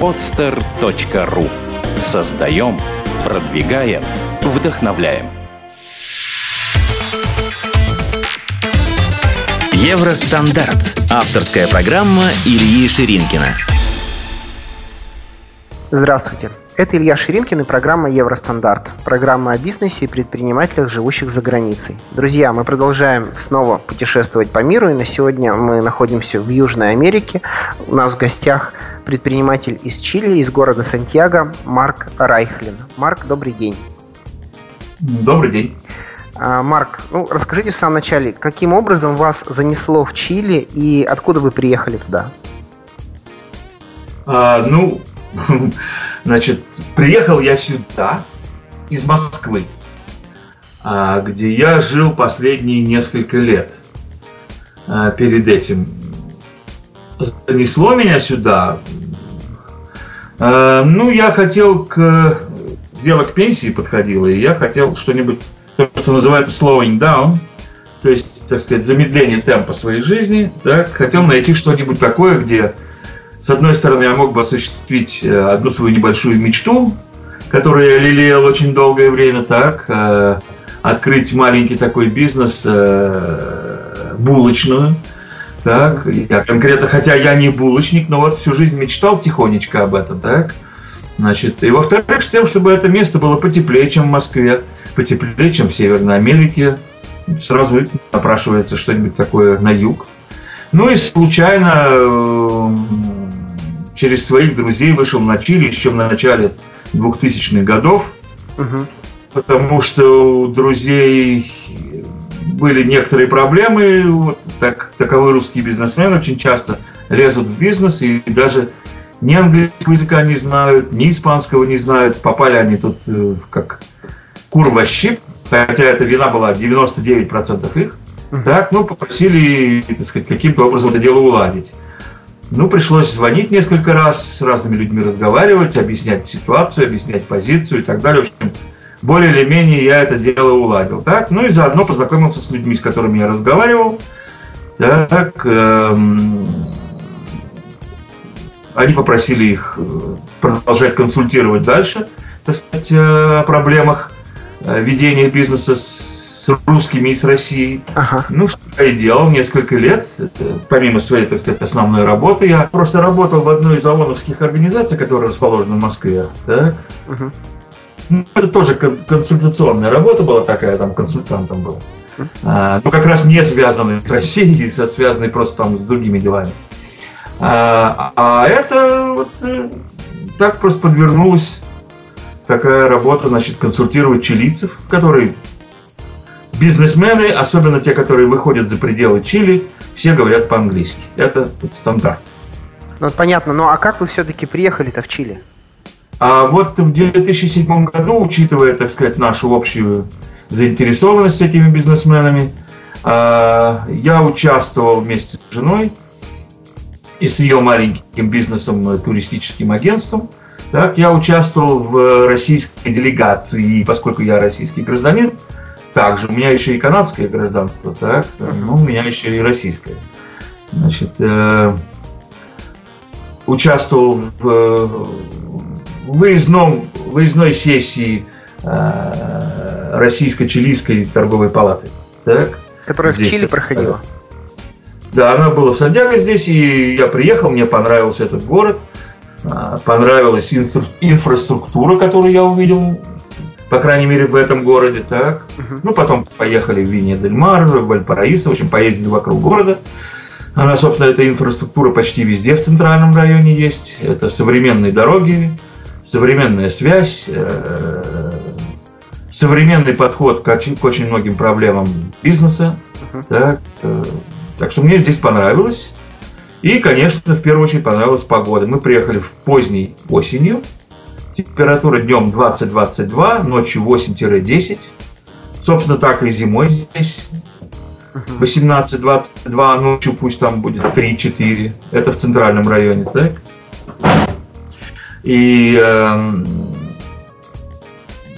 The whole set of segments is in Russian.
podster.ru Создаем, продвигаем, вдохновляем. Евростандарт. Авторская программа Ильи Ширинкина. Здравствуйте. Это Илья Ширинкин и программа «Евростандарт». Программа о бизнесе и предпринимателях, живущих за границей. Друзья, мы продолжаем снова путешествовать по миру, и на сегодня мы находимся в Южной Америке. У нас в гостях предприниматель из Чили, из города Сантьяго, Марк Райхлин. Марк, добрый день. Добрый день. А, Марк, ну, расскажите в самом начале, каким образом вас занесло в Чили и откуда вы приехали туда? А, ну, Значит, приехал я сюда из Москвы, а, где я жил последние несколько лет. А, перед этим занесло меня сюда. А, ну, я хотел к дело к пенсии подходило, и я хотел что-нибудь, то, что называется slowing down, то есть, так сказать, замедление темпа своей жизни. Так, хотел найти что-нибудь такое, где с одной стороны, я мог бы осуществить э, одну свою небольшую мечту, которую я лелеял очень долгое время, так, э, открыть маленький такой бизнес, э, булочную, так, я конкретно, хотя я не булочник, но вот всю жизнь мечтал тихонечко об этом, так, значит, и во-вторых, с тем, чтобы это место было потеплее, чем в Москве, потеплее, чем в Северной Америке, сразу напрашивается что-нибудь такое на юг. Ну и случайно через своих друзей вышел на Чили еще в начале 2000-х годов, угу. потому что у друзей были некоторые проблемы. Вот так, таковой русский бизнесмен очень часто лезут в бизнес и даже ни английского языка не знают, ни испанского не знают. Попали они тут э, как кур во щип, хотя эта вина была 99% их. Так, ну, попросили, так сказать, каким-то образом это дело уладить. Ну, пришлось звонить несколько раз, с разными людьми разговаривать, объяснять ситуацию, объяснять позицию и так далее. В общем, более или менее я это дело уладил. Так? Ну и заодно познакомился с людьми, с которыми я разговаривал. Так, эм, они попросили их э, продолжать консультировать дальше, так сказать, э, о проблемах э, ведения бизнеса с русскими и с Россией. Ага. Ну, что я и делал несколько лет. Помимо своей, так сказать, основной работы, я просто работал в одной из ООНовских организаций, которая расположена в Москве. Так? Угу. Ну, это тоже консультационная работа была такая, там консультантом был. А, ну, как раз не связанный с Россией, а связанный просто там с другими делами. А, а это вот э, так просто подвернулась такая работа, значит, консультировать чилийцев, которые бизнесмены, особенно те, которые выходят за пределы Чили, все говорят по-английски. Это стандарт. Ну, понятно. Ну, а как вы все-таки приехали-то в Чили? А вот в 2007 году, учитывая, так сказать, нашу общую заинтересованность с этими бизнесменами, а, я участвовал вместе с женой и с ее маленьким бизнесом, э, туристическим агентством. Так, я участвовал в российской делегации, и поскольку я российский гражданин, также. У меня еще и канадское гражданство, так, ну, у меня еще и российское. Значит, э, участвовал в, выездном, выездной сессии э, Российско-Чилийской торговой палаты. Так, Которая здесь, в Чили проходила? Да, она была в Сантьяго здесь, и я приехал, мне понравился этот город, э, понравилась инфра- инфраструктура, которую я увидел по крайней мере, в этом городе, так. Uh-huh. Ну, потом поехали в Винья-дель-Мар, в Вальпараисо, в общем, поездили вокруг города. Она, собственно, эта инфраструктура почти везде в центральном районе есть. Это современные дороги, современная связь, э, современный подход к очень, к очень многим проблемам бизнеса. Uh-huh. Так, э, так что мне здесь понравилось. И, конечно, в первую очередь понравилась погода. Мы приехали в поздней осенью, Температура днем 20-22, ночью 8-10. Собственно, так и зимой здесь. 18-22, ночью пусть там будет 3-4. Это в центральном районе, так? И э,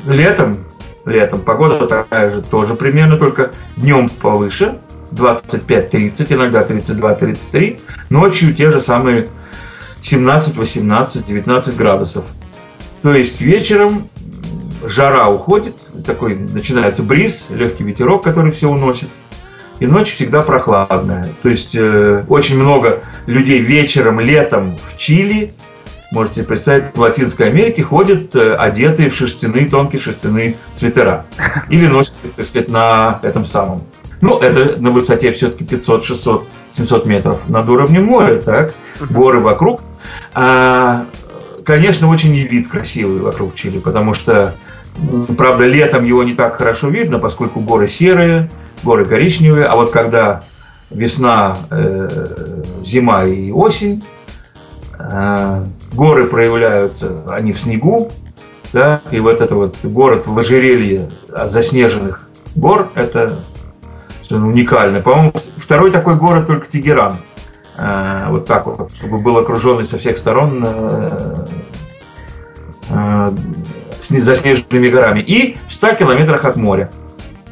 летом, летом погода такая же, тоже примерно, только днем повыше, 25-30, иногда 32-33. Ночью те же самые 17, 18, 19 градусов. То есть вечером жара уходит, такой начинается бриз, легкий ветерок, который все уносит. И ночь всегда прохладная. То есть э, очень много людей вечером, летом в Чили, можете представить, в Латинской Америке ходят э, одетые в шерстяные, тонкие шерстяные свитера. Или носят, так сказать, на этом самом. Ну, это на высоте все-таки 500, 600, 700 метров над уровнем моря, так? Горы вокруг. А, конечно, очень и вид красивый вокруг Чили, потому что, правда, летом его не так хорошо видно, поскольку горы серые, горы коричневые, а вот когда весна, э, зима и осень, горы проявляются, они в снегу, да, и вот это вот город в ожерелье заснеженных гор, это уникально. По-моему, второй такой город только Тегеран. Э, вот так вот, чтобы был окруженный со всех сторон э, э, заснеженными горами. И в 100 километрах от моря.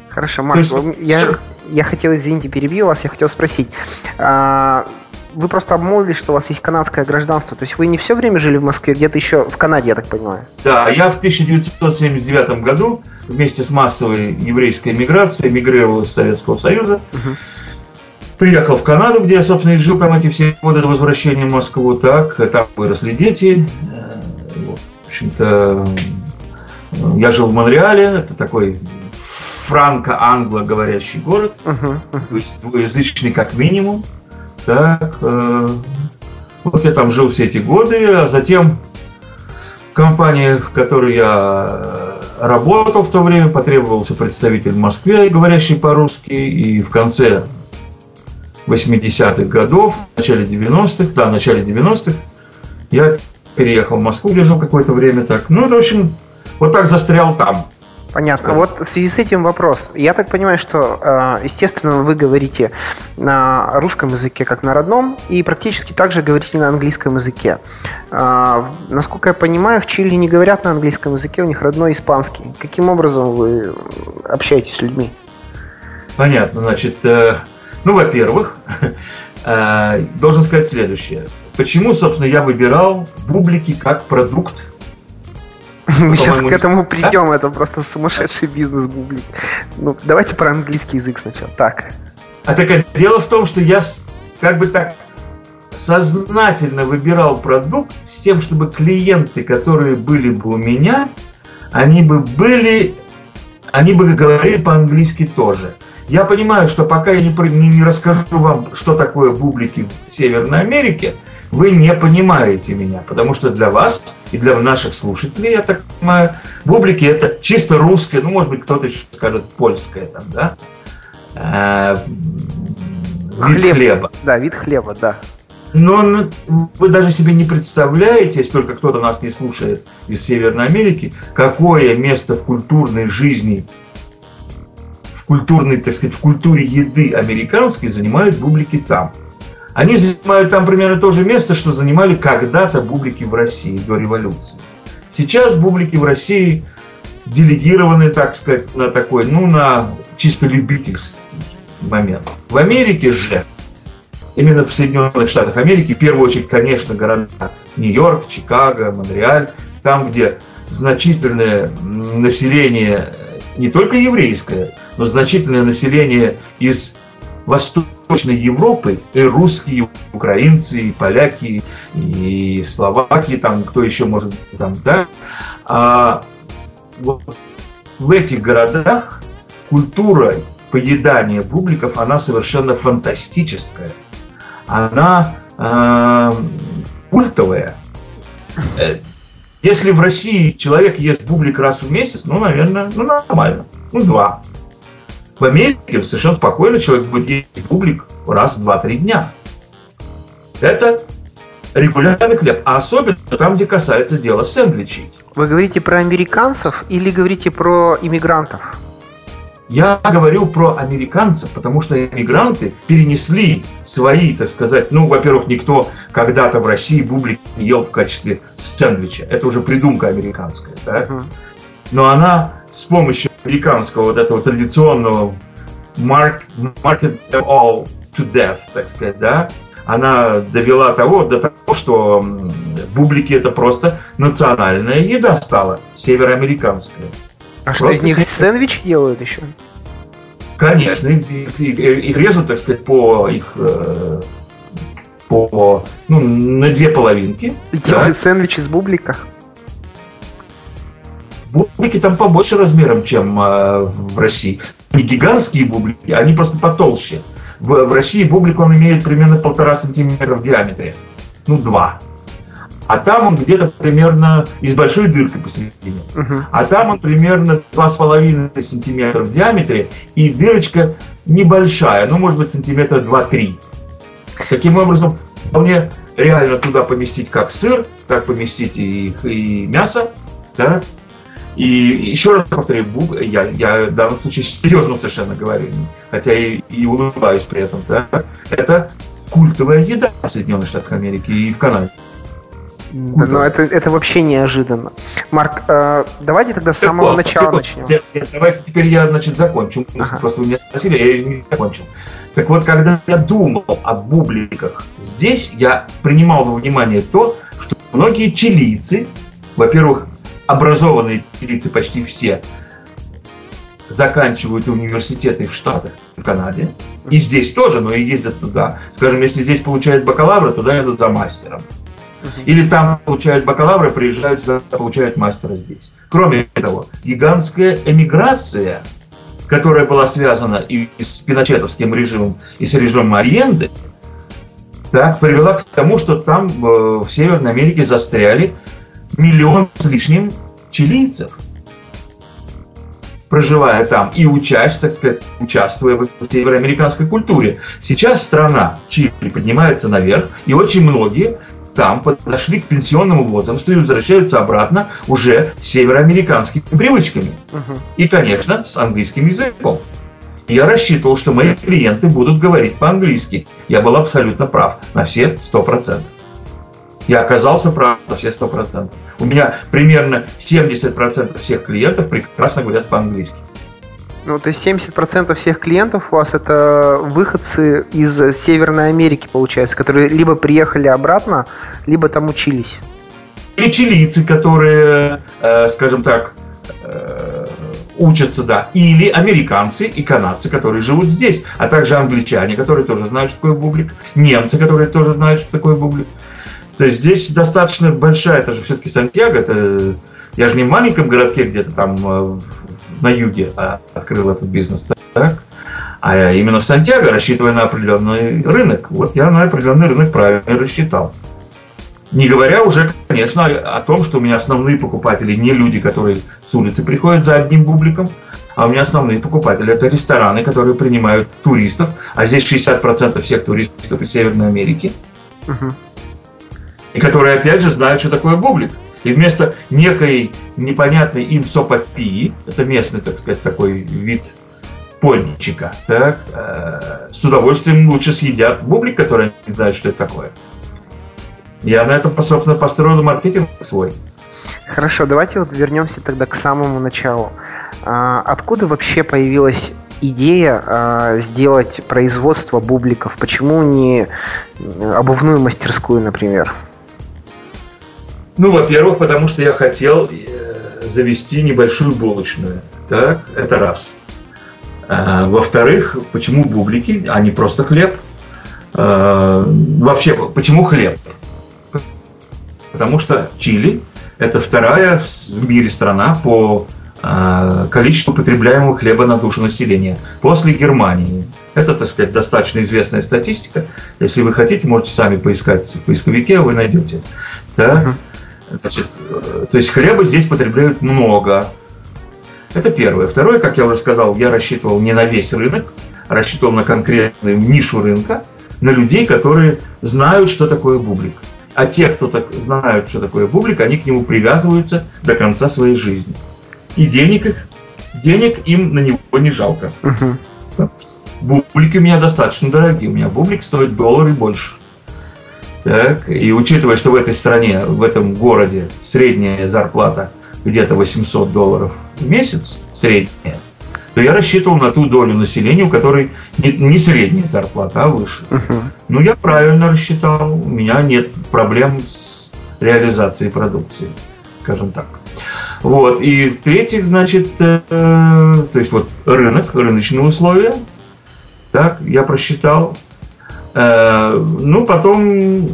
Хорошо, Марк, есть, я, я хотел, извините, перебью вас, я хотел спросить. А, вы просто обмолвились, что у вас есть канадское гражданство. То есть вы не все время жили в Москве, где-то еще в Канаде, я так понимаю. Да, я в 1979 году вместе с массовой еврейской миграцией мигрировал из Советского Союза. Угу. Приехал в Канаду, где я, собственно, и жил там эти все годы до возвращения в Москву. Так, там выросли дети. Э, в общем-то, я жил в Монреале, это такой франко-англо говорящий город, uh-huh, uh-huh. то есть двуязычный как минимум. Так, э, вот я там жил все эти годы, а затем компания, в которой я работал в то время, потребовался представитель в Москве, говорящий по-русски, и в конце 80-х годов, в начале 90-х, да, в начале 90-х, я переехал в Москву, где жил какое-то время так. Ну, в общем, вот так застрял там. Понятно. Вот в связи с этим вопрос. Я так понимаю, что, э, естественно, вы говорите на русском языке как на родном, и практически также говорите на английском языке. Э, насколько я понимаю, в Чили не говорят на английском языке, у них родной испанский. Каким образом вы общаетесь с людьми? Понятно. Значит, э, ну, во-первых, должен сказать следующее. Почему, собственно, я выбирал бублики как продукт мы сейчас к этому придем, это просто сумасшедший бизнес бублик. Ну, давайте про английский язык сначала. Так. А так дело в том, что я как бы так сознательно выбирал продукт с тем, чтобы клиенты, которые были бы у меня, они бы были, они бы говорили по-английски тоже. Я понимаю, что пока я не, не, не расскажу вам, что такое бублики в Северной Америке, вы не понимаете меня, потому что для вас и для наших слушателей, я так понимаю, бублики это чисто русское, ну, может быть, кто-то еще скажет польское там, да? Э, вид Хлеб. хлеба. Да, вид хлеба, да. Но вы даже себе не представляете, если только кто-то нас не слушает из Северной Америки, какое место в культурной жизни, в культурной, так сказать, в культуре еды американской занимают бублики там. Они занимают там примерно то же место, что занимали когда-то бублики в России до революции. Сейчас бублики в России делегированы, так сказать, на такой, ну, на чисто любительский момент. В Америке же, именно в Соединенных Штатах Америки, в первую очередь, конечно, города Нью-Йорк, Чикаго, Монреаль, там, где значительное население, не только еврейское, но значительное население из Восточной Европы, и русские, и украинцы, и поляки, и словаки, там кто еще может там, да, а вот в этих городах культура поедания бубликов, она совершенно фантастическая. Она э, культовая. Э, если в России человек ест бублик раз в месяц, ну, наверное, ну, нормально. Ну, два. В Америке совершенно спокойно человек будет есть бублик раз в 2-3 дня. Это регулярный хлеб, а особенно там, где касается дела сэндвичей. Вы говорите про американцев или говорите про иммигрантов? Я говорю про американцев, потому что иммигранты перенесли свои, так сказать, ну, во-первых, никто когда-то в России бублик не ел в качестве сэндвича. Это уже придумка американская, да? Но она с помощью американского вот этого традиционного mark, market them all to death, так сказать, да, она довела того, до того, что бублики это просто национальная еда стала, североамериканская. А что из них сэндвич делают еще? Конечно, их, их, их режут, так сказать, по их э, по ну, на две половинки. Делают да? сэндвич из бублика. Бублики там побольше размером, чем э, в России. Не гигантские бублики, они просто потолще. В, в России бублик он имеет примерно полтора сантиметра в диаметре. Ну, два. А там он где-то примерно и с большой дыркой посередине. Uh-huh. А там он примерно 2,5 сантиметра в диаметре, и дырочка небольшая, ну, может быть, сантиметра 2-3. Таким образом, вполне реально туда поместить как сыр, как поместить и, и мясо, да, и еще раз повторю, я, я в данном случае серьезно совершенно говорю, хотя и, и улыбаюсь при этом, да, это культовая еда в Соединенных Штатах Америки и в Канаде. Да, но это, это вообще неожиданно. Марк, э, давайте тогда с самого вот, начала вот, начнем. Давайте теперь я, значит, закончу. Ага. Просто вы меня спросили, я не закончил. Так вот, когда я думал о бубликах здесь, я принимал во внимание то, что многие чилийцы, во-первых, образованные чилийцы почти все, заканчивают университеты в Штатах, в Канаде. И здесь тоже, но и ездят туда. Скажем, если здесь получают бакалавра, туда идут за мастером. Или там получают бакалавра, приезжают сюда, получают мастера здесь. Кроме того, гигантская эмиграция, которая была связана и с пиночетовским режимом, и с режимом Ариенды, так, привела к тому, что там э, в Северной Америке застряли миллион с лишним чилийцев, проживая там и учась, так сказать, участвуя в североамериканской культуре. Сейчас страна Чили поднимается наверх, и очень многие там подошли к пенсионному возрасту и возвращаются обратно уже с североамериканскими привычками. Угу. И, конечно, с английским языком. Я рассчитывал, что мои клиенты будут говорить по-английски. Я был абсолютно прав на все сто процентов. Я оказался прав на все сто процентов. У меня примерно 70% всех клиентов прекрасно говорят по-английски. Ну, то есть 70% всех клиентов у вас это выходцы из Северной Америки, получается, которые либо приехали обратно, либо там учились. Или чилийцы, которые, э, скажем так, э, учатся, да, или американцы и канадцы, которые живут здесь, а также англичане, которые тоже знают, что такое бублик, немцы, которые тоже знают, что такое бублик. То есть здесь достаточно большая, это же все-таки Сантьяго, это я же не в маленьком городке где-то там э, на юге а, открыл этот бизнес, так? А именно в Сантьяго, рассчитывая на определенный рынок. Вот я на определенный рынок правильно рассчитал. Не говоря уже, конечно, о том, что у меня основные покупатели не люди, которые с улицы приходят за одним бубликом, а у меня основные покупатели это рестораны, которые принимают туристов, а здесь 60% всех туристов из Северной Америки. Uh-huh. И которые, опять же, знают, что такое бублик. И вместо некой непонятной им сопопии, это местный, так сказать, такой вид пончика, так, э, с удовольствием лучше съедят бублик, который не знают, что это такое. Я на этом, собственно, построил маркетинг свой. Хорошо, давайте вот вернемся тогда к самому началу. А, откуда вообще появилась идея а, сделать производство бубликов? Почему не обувную мастерскую, например? Ну, во-первых, потому что я хотел э, завести небольшую булочную. Так, это раз. А, во-вторых, почему бублики, а не просто хлеб? А, вообще, почему хлеб? Потому что Чили – это вторая в мире страна по а, количеству потребляемого хлеба на душу населения после Германии. Это, так сказать, достаточно известная статистика. Если вы хотите, можете сами поискать в поисковике, вы найдете. Да? Значит, э, то есть хлеба здесь потребляют много. Это первое. Второе, как я уже сказал, я рассчитывал не на весь рынок, рассчитывал на конкретную нишу рынка, на людей, которые знают, что такое бублик. А те, кто так знают, что такое бублик, они к нему привязываются до конца своей жизни. И денег их, денег им на него не жалко. Угу. Бублики у меня достаточно дорогие. У меня бублик стоит доллар и больше. Так, и учитывая, что в этой стране, в этом городе средняя зарплата где-то 800 долларов в месяц, средняя, то я рассчитывал на ту долю населения, у которой не, не средняя зарплата, а выше. Uh-huh. Ну, я правильно рассчитал. У меня нет проблем с реализацией продукции, скажем так. Вот. И в-третьих, значит, э, то есть вот рынок, рыночные условия. Так, я просчитал. Э, ну, потом,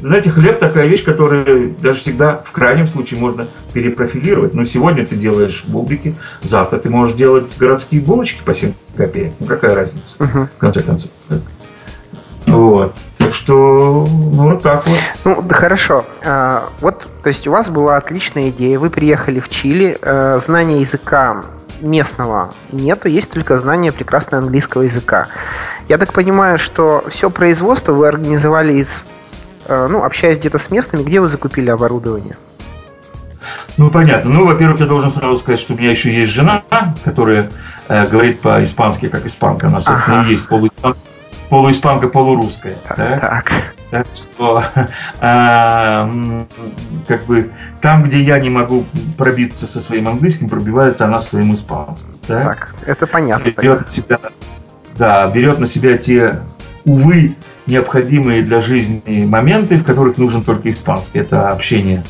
знаете, хлеб такая вещь, которую даже всегда в крайнем случае можно перепрофилировать. Но сегодня ты делаешь бублики, завтра ты можешь делать городские булочки по 7 копеек. Ну, какая разница, uh-huh. в конце концов. Вот. Так что, ну, вот так вот. Ну, да хорошо. А, вот, то есть у вас была отличная идея, вы приехали в Чили, а, знания языка местного нету, есть только знание прекрасного английского языка. Я так понимаю, что все производство вы организовали из, а, ну, общаясь где-то с местными, где вы закупили оборудование? Ну, понятно. Ну, во-первых, я должен сразу сказать, что у меня еще есть жена, которая э, говорит по-испански, как испанка. Она, собственно, ага. есть полуиспанка полуиспанка, полурусская. Так. так. Так что, а, как бы, там, где я не могу пробиться со своим английским, пробивается она своим испанским. Так, так это понятно. Берет на себя, да, берет на себя те, увы, необходимые для жизни моменты, в которых нужен только испанский. Это общение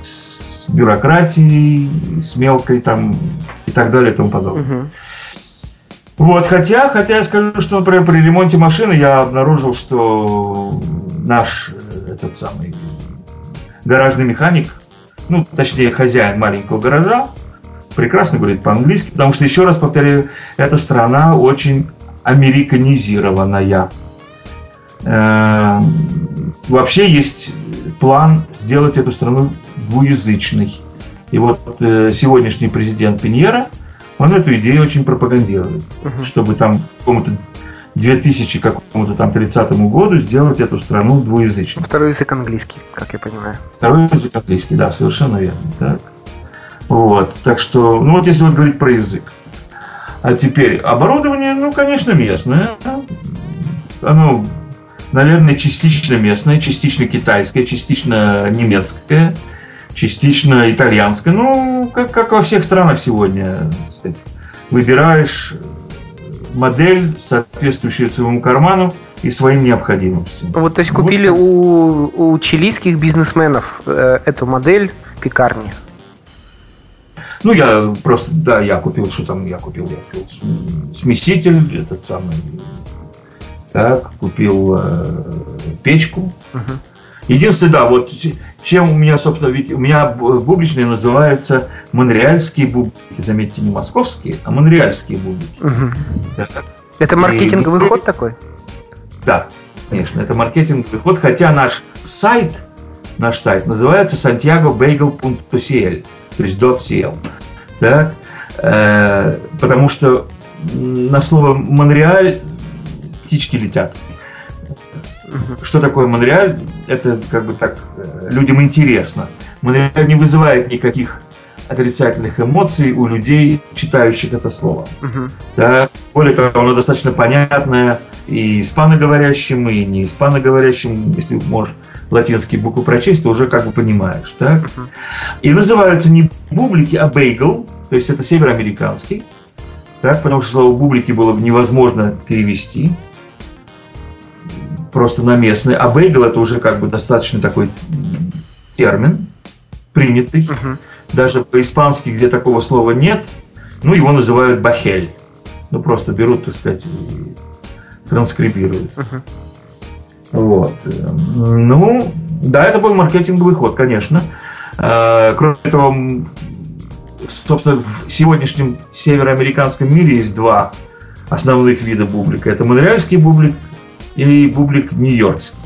с бюрократией, с мелкой там и так далее и тому подобное. Угу. Вот, хотя, хотя я скажу, что, например, при ремонте машины я обнаружил, что наш э, этот самый гаражный механик, ну, точнее, хозяин маленького гаража, прекрасно говорит по-английски, потому что, еще раз повторяю, эта страна очень американизированная. Э, вообще есть план сделать эту страну двуязычной. И вот э, сегодняшний президент Пиньера – он эту идею очень пропагандирует, uh-huh. чтобы там к какому-то 2000 какому-то там 30 году сделать эту страну двуязычной. Второй язык английский, как я понимаю. Второй язык английский, да, совершенно верно. Так. Вот, так что, ну вот если вот говорить про язык. А теперь оборудование, ну, конечно, местное. Оно, наверное, частично местное, частично китайское, частично немецкое частично итальянская. Ну, как, как во всех странах сегодня. Сказать, выбираешь модель, соответствующую своему карману и своим необходимостям. Вот, то есть купили вот. у, у чилийских бизнесменов э, эту модель пекарни? Ну, я просто, да, я купил, что там я купил? Я купил смеситель, этот самый, так, купил э, печку. Угу. Единственное, да, вот чем у меня, собственно, ведь у меня бубличные называются монреальские бублики. Заметьте, не московские, а монреальские бублики. Угу. Да. Это маркетинговый и, ход такой? Да, конечно, это маркетинговый ход, хотя наш сайт, наш сайт называется santiagobagel.cl, то есть .cl. Да? Э, потому что на слово Монреаль птички летят. Что такое Монреаль? Это как бы так э, людям интересно. Монреаль не вызывает никаких отрицательных эмоций у людей, читающих это слово. Uh-huh. Да? Более того, оно достаточно понятное и испаноговорящим, и не испаноговорящим, если можешь латинские буквы прочесть, то уже как бы понимаешь. Так? Uh-huh. И называются не бублики, а бейгл, то есть это североамериканский, так? потому что слово бублики было невозможно перевести просто на местный. А бейгл это уже как бы достаточно такой термин, принятый. Uh-huh. Даже по-испански, где такого слова нет, ну, его называют бахель. Ну, просто берут, так сказать, и транскрибируют. Uh-huh. Вот. Ну, да, это был маркетинговый ход, конечно. А, кроме того, собственно, в сегодняшнем североамериканском мире есть два основных вида бублика. Это монреальский бублик и бублик нью-йоркский.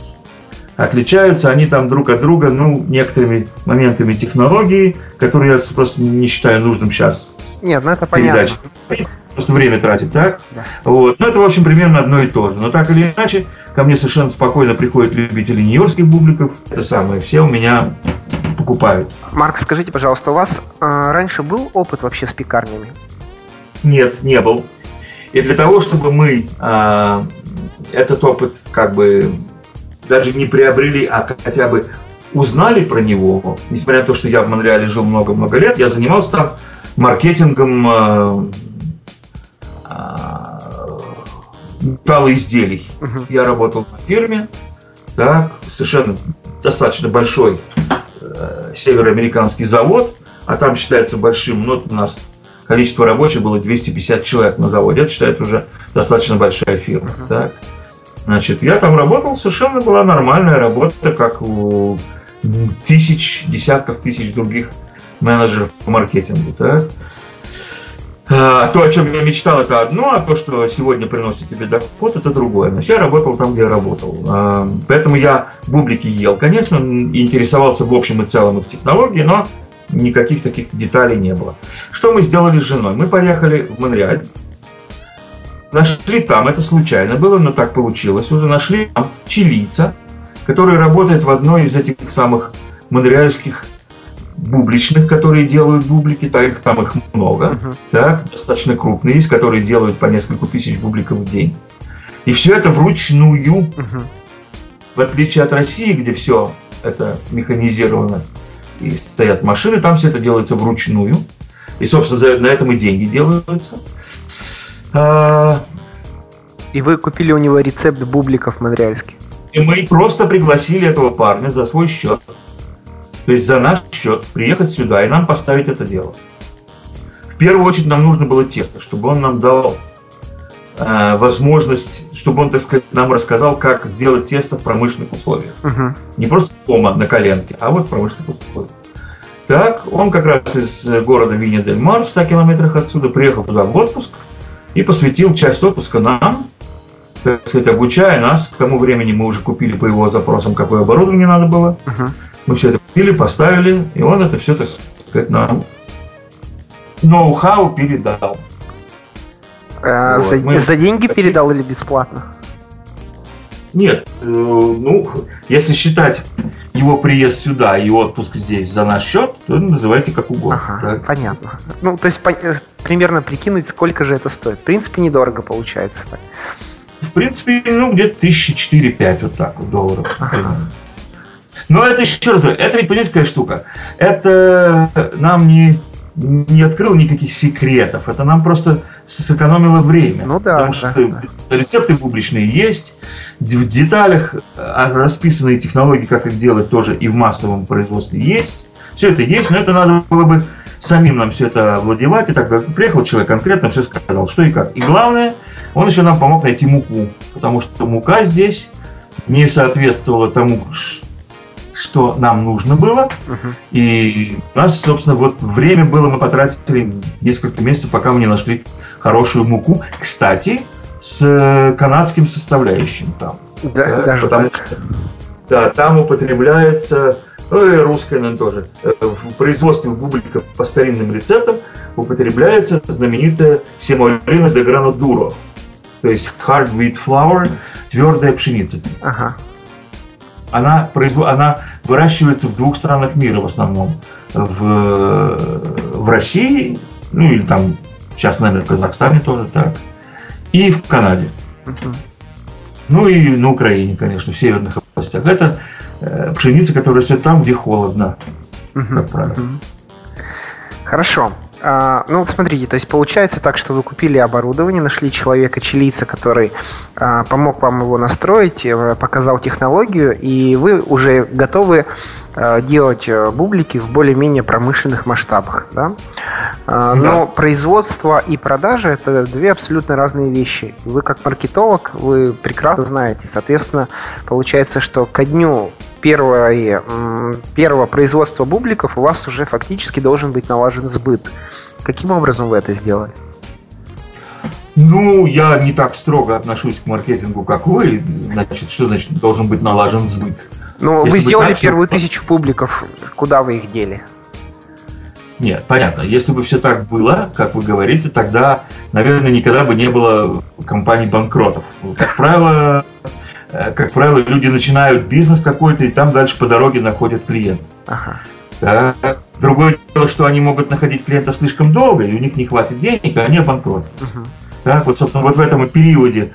Отличаются они там друг от друга, ну, некоторыми моментами технологии, которые я просто не считаю нужным сейчас. Нет, ну это понятно. Просто время тратить, так? Да. Вот. Ну, это, в общем, примерно одно и то же. Но так или иначе, ко мне совершенно спокойно приходят любители нью-йоркских бубликов. Это самое, все у меня покупают. Марк, скажите, пожалуйста, у вас э, раньше был опыт вообще с пекарнями? Нет, не был. И для того, чтобы мы э, этот опыт как бы даже не приобрели, а хотя бы узнали про него, несмотря на то, что я в Монреале жил много-много лет, я занимался там маркетингом э, металлоизделий. Мгм. Я работал на фирме, так, совершенно достаточно большой э, североамериканский завод, а там считается большим, вот у нас количество рабочих было 250 человек на заводе, это считается уже достаточно большая фирма, так. Значит, я там работал, совершенно была нормальная работа, как у тысяч, десятков тысяч других менеджеров по маркетингу, так. А, то, о чем я мечтал, это одно, а то, что сегодня приносит тебе доход, это другое. Значит, я работал там, где я работал. А, Поэтому я бублики ел, конечно, и интересовался в общем и целом их технологии, но никаких таких деталей не было. Что мы сделали с женой? Мы поехали в Монреаль, нашли там, это случайно было, но так получилось, уже нашли там чилийца, который работает в одной из этих самых монреальских бубличных, которые делают бублики, так там их много, Мгм. так, достаточно крупные есть, которые делают по несколько тысяч бубликов в день. И все это вручную, Мгм. в отличие от России, где все это механизировано и стоят машины, там все это делается вручную. И, собственно, за- на этом и деньги делаются. А, И вы купили у него рецепт бубликов монреальских. И мы просто пригласили этого парня за свой счет. То есть за наш счет приехать сюда и нам поставить это дело. В первую очередь нам нужно было тесто, чтобы он нам дал э, возможность, чтобы он, так сказать, нам рассказал, как сделать тесто в промышленных условиях. Мгм. Не просто дома на коленке, а вот в промышленных условиях. Так, он как раз из э, города Винья-дель-Мар, в 100 километрах отсюда, приехал туда в отпуск и посвятил часть отпуска нам, так сказать, обучая нас. К тому времени мы уже купили по его запросам, какое оборудование надо было. Мгм. Мы все это купили, поставили, и он это все, так сказать, нам ноу-хау передал. А, Вот, за, мы- за деньги передал или бесплатно? Нет, э, ну, если считать его приезд сюда и отпуск здесь за наш счет, то называйте как угодно. Ага, так. понятно. Ну, то есть пон- э, примерно прикинуть, сколько же это стоит. В принципе, недорого получается. так. В принципе, ну, где-то тысячи четыре-пять вот так вот долларов. Ага. Но это еще раз говорю, это ведь, понимаете, какая штука? Это нам не, не открыло никаких секретов. Это нам просто сэкономило время. Ну да, Потому да, что да. рецепты публичные есть, в деталях а, расписанные технологии, как их делать, тоже и в массовом производстве есть. Все это есть, но это надо было бы самим нам все это овладевать. И так как приехал человек конкретно, все сказал, что и как. И главное, он еще нам помог найти муку, потому что мука здесь не соответствовала тому, что нам нужно было. Мгм. И у нас, собственно, вот время было, мы потратили несколько месяцев, пока мы не нашли хорошую муку. Кстати, с э, канадским составляющим там. Да, Да, даже потому так. что да, там употребляется, ну и русское, наверное, тоже, э, в производстве бубликов по старинным рецептам употребляется знаменитая семолина де гранадуро, то есть hard wheat flour, твердая пшеница. Ага. Она, произво- она выращивается в двух странах мира в основном. В, в России, ну или там, сейчас, наверное, в Казахстане тоже так, и в Канаде. Мгм. Ну и на Украине, конечно, в северных областях. Это э, пшеница, которая растет там, где холодно, Мгм. как правило. Мгм. Хорошо. А, ну, смотрите, то есть получается так, что вы купили оборудование, нашли человека, чилийца, который а, помог вам его настроить, э, показал технологию, и вы уже готовы э, делать э, бублики в более-менее промышленных масштабах, да? А, Но производство и продажа это две абсолютно разные вещи. Вы как маркетолог, вы прекрасно знаете. Соответственно, получается, что ко дню первое, первого производства бубликов у вас уже фактически должен быть налажен сбыт. Каким образом вы это сделали? Ну, я не так строго отношусь к маркетингу, как вы. Значит, что значит должен быть налажен сбыт? Ну, вы сделали так, что- первую тысячу публиков. Куда вы их дели? Нет, понятно. Если бы все так было, как вы говорите, тогда, наверное, никогда бы не было компаний банкротов. Как правило, как правило, люди начинают бизнес какой-то, и там дальше по дороге находят клиент. Ага. Да. Другое дело, что они могут находить клиентов слишком долго, и у них не хватит денег, и они обанкротятся. Мгм. Так, вот, собственно, вот в этом периоде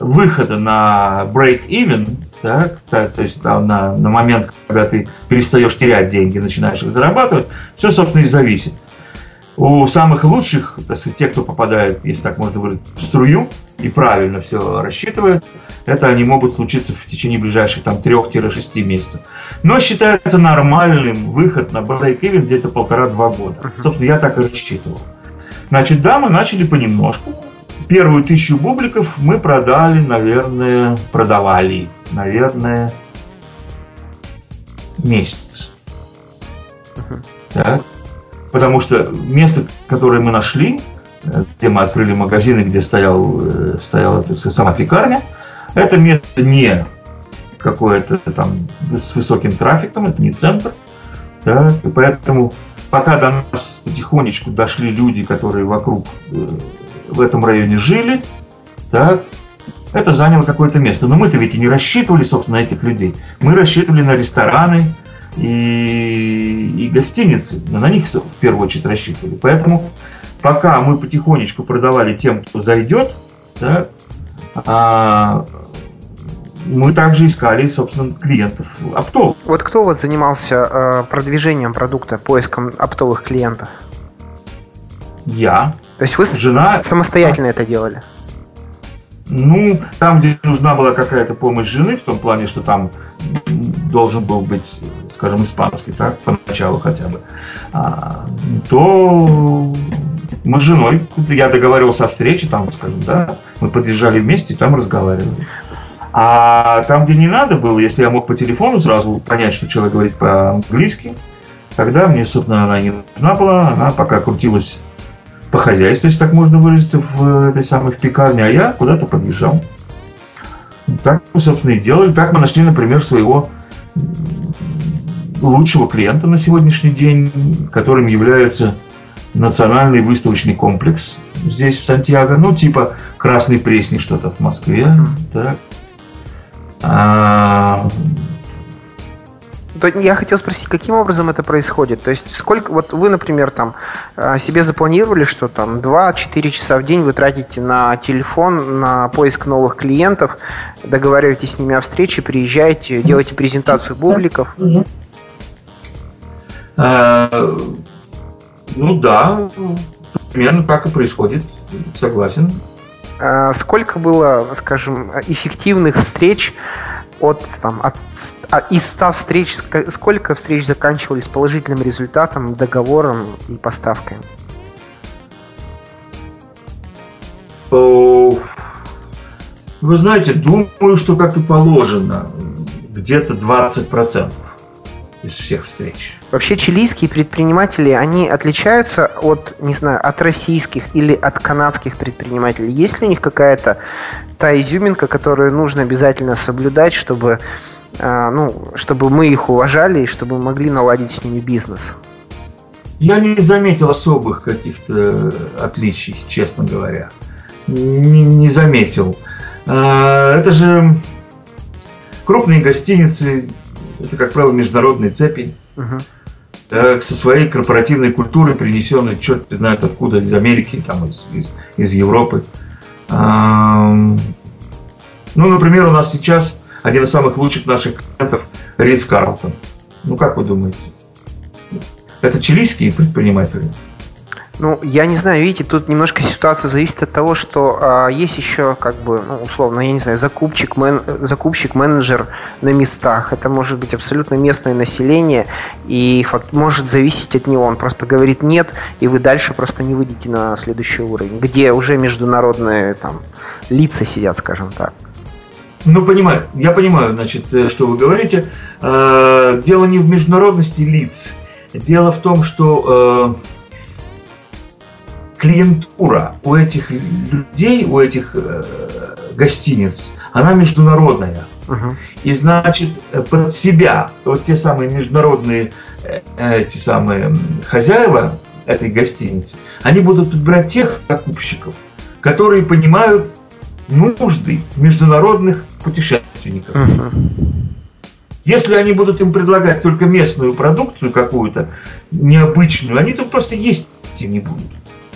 выхода на break-even, так, та- то есть там, на, на момент, когда ты перестаешь терять деньги, начинаешь их зарабатывать, все, собственно, и зависит. У самых лучших, так сказать, тех, кто попадает, если так можно выразить, в струю, и правильно все рассчитывают, это они могут случиться в течение ближайших там 3-6 месяцев. Но считается нормальным выход на брейк-ивен где-то полтора-два года. Собственно, я так и рассчитывал. Значит, да, мы начали понемножку. Первую тысячу бубликов мы продали, наверное, продавали, наверное, месяц. Так. Потому что место, которое мы нашли, где мы открыли магазины, где стоял, э, стояла сама пекарня, это место не какое-то там с высоким трафиком, это не центр. Так, и поэтому пока до нас потихонечку дошли люди, которые вокруг э, в этом районе жили, так, это заняло какое-то место. Но мы-то ведь и не рассчитывали, собственно, на этих людей. Мы рассчитывали на рестораны и, и гостиницы. Но на них в первую очередь рассчитывали. Поэтому пока мы потихонечку продавали тем, кто зайдет, так, а, мы также искали, собственно, клиентов оптовых. Вот кто у вас занимался э, продвижением продукта, поиском оптовых клиентов? Я. То есть вы Жена... самостоятельно это делали? Ну, там, где нужна была какая-то помощь жены, в том плане, что там должен был быть, скажем, испанский, так, поначалу хотя бы, а, то мы с женой, я договаривался о встрече, там, скажем, да, мы подъезжали вместе, там разговаривали. А там, где не надо было, если я мог по телефону сразу понять, что человек говорит по-английски, тогда мне, собственно, она не нужна была, она пока крутилась по хозяйству, если так можно выразиться, в этой самой в пекарне, а я куда-то подъезжал. Так мы, собственно, и делали. Так мы нашли, например, своего лучшего клиента на сегодняшний день, которым является национальный выставочный комплекс здесь, в Сантьяго. Ну, типа Красный Пресни что-то в Москве. Так. А... Я хотел спросить, каким образом это происходит? То есть, сколько, вот вы, например, там а, себе запланировали, что там 2-4 часа в день вы тратите на телефон, на поиск новых клиентов, договариваетесь с ними о встрече, приезжаете, делаете презентацию бубликов? А, ну да, примерно так и происходит, согласен. А, сколько было, скажем, эффективных встреч от, там, от, от, из 100 встреч, сколько встреч заканчивались положительным результатом, договором и поставкой? Вы знаете, думаю, что как и положено, где-то 20% из всех встреч. Вообще чилийские предприниматели, они отличаются от, не знаю, от российских или от канадских предпринимателей? Есть ли у них какая-то та изюминка, которую нужно обязательно соблюдать, чтобы, э, ну, чтобы мы их уважали и чтобы могли наладить с ними бизнес? Я не заметил особых каких-то отличий, честно говоря. Не, не заметил. Это же крупные гостиницы, это, как правило, международные цепи. Uh-huh так, со своей корпоративной культурой, принесенной черт знает откуда, из Америки, там, из, из, из Европы. ну, например, у нас сейчас один из самых лучших наших клиентов Ридс Карлтон. Ну, как вы думаете? Это чилийские предприниматели? Ну, я не знаю, видите, тут немножко ситуация зависит от того, что а, есть еще, как бы, ну, условно, я не знаю, закупщик, мен, закупщик, менеджер на местах. Это может быть абсолютно местное население, и факт может зависеть от него. Он просто говорит нет, и вы дальше просто не выйдете на следующий уровень, где уже международные там лица сидят, скажем так. Ну, понимаю, я понимаю, значит, э, что вы говорите. Э, дело не в международности лиц. Дело в том, что э, клиентура у этих людей, у этих э, гостиниц, она международная. Uh-huh. И значит, э, под себя вот те самые международные э, эти самые хозяева этой гостиницы, они будут брать тех закупщиков, которые понимают нужды международных путешественников. Uh-huh. Если они будут им предлагать только местную продукцию какую-то, необычную, они там просто есть не будут.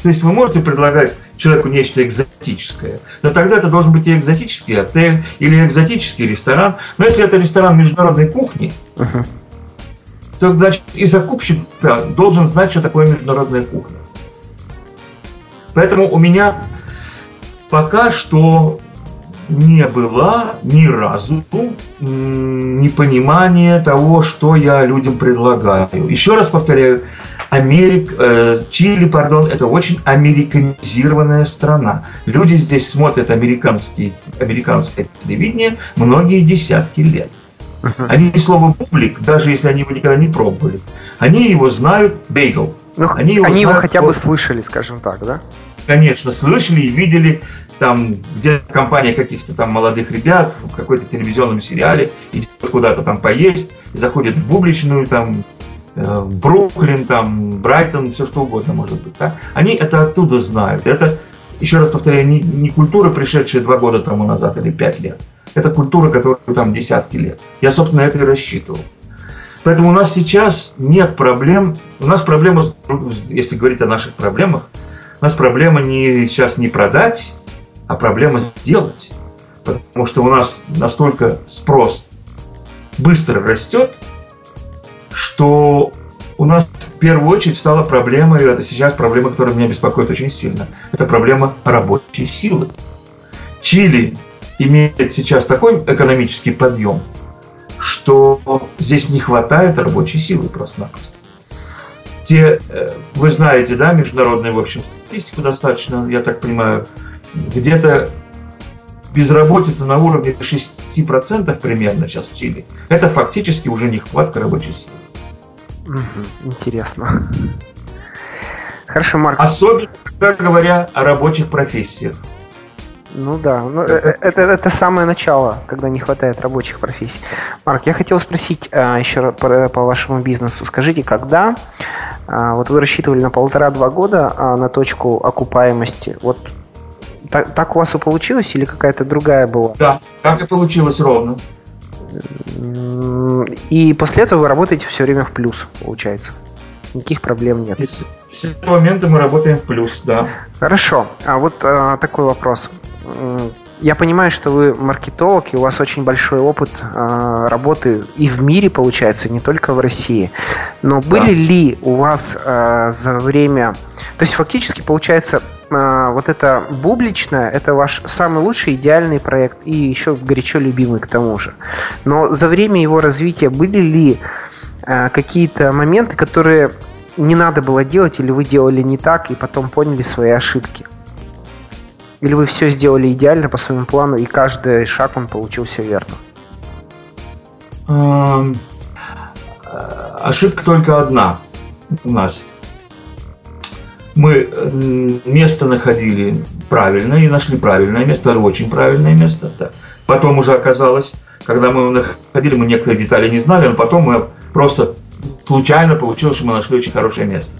То есть вы можете предлагать человеку нечто экзотическое, но тогда это должен быть и экзотический отель, или экзотический ресторан. Но если это ресторан международной кухни, uh-huh. то значит и закупщик должен знать, что такое международная кухня. Поэтому у меня пока что не было ни разу непонимания того, что я людям предлагаю. Еще раз повторяю, Америк, э, Чили, пардон, это очень американизированная страна. Люди здесь смотрят американские, американское телевидение многие десятки лет. Они слово «бублик», даже если они его никогда не пробовали, они его знают бейгл. Ну, они его, они его хотя бы слышали, скажем так, да? Конечно, слышали и видели там где компания каких-то там молодых ребят в какой-то телевизионном сериале идет куда-то там поесть, заходит в бубличную, там э, Бруклин, там Брайтон, все что угодно может быть. Да? Они это оттуда знают. Это, еще раз повторяю, не, не культура, пришедшая два года тому назад или пять лет. Это культура, которая там десятки лет. Я, собственно, это и рассчитывал. Поэтому у нас сейчас нет проблем. У нас проблема, если говорить о наших проблемах, у нас проблема не, сейчас не продать а проблема сделать. Потому что у нас настолько спрос быстро растет, что у нас в первую очередь стала проблема, и это сейчас проблема, которая меня беспокоит очень сильно. Это проблема рабочей силы. Чили имеет сейчас такой экономический подъем, что здесь не хватает рабочей силы просто-напросто. Те, э, вы знаете, да, международную, в общем, статистику достаточно, я так понимаю, где-то безработица на уровне 6% примерно сейчас в Чили. Это фактически уже нехватка рабочей силы. Интересно. Хорошо, Марк. Особенно, говоря о рабочих профессиях. Ну да, ну, это, э, это, это самое начало, когда не хватает рабочих профессий. Марк, я хотел спросить а, еще по, по вашему бизнесу. Скажите, когда а, вот вы рассчитывали на полтора-два года а, на точку окупаемости, вот так, так у вас и получилось или какая-то другая была? Да, так и получилось ровно. И после этого вы работаете все время в плюс, получается. Никаких проблем нет. С этого момента мы работаем в плюс, да. Хорошо. А вот а, такой вопрос. Я понимаю, что вы маркетолог, и у вас очень большой опыт э, работы и в мире, получается, не только в России. Но были да. ли у вас э, за время... То есть, фактически, получается, э, вот это бубличное, это ваш самый лучший, идеальный проект, и еще горячо любимый к тому же. Но за время его развития были ли э, какие-то моменты, которые не надо было делать, или вы делали не так, и потом поняли свои ошибки? Или вы все сделали идеально по своему плану, и каждый шаг он получился верно? Эм, ошибка только одна у нас. Мы место находили правильное и нашли правильное место, очень правильное место. Да. Потом уже оказалось, когда мы находили, мы некоторые детали не знали, но потом мы просто случайно получилось, что мы нашли очень хорошее место.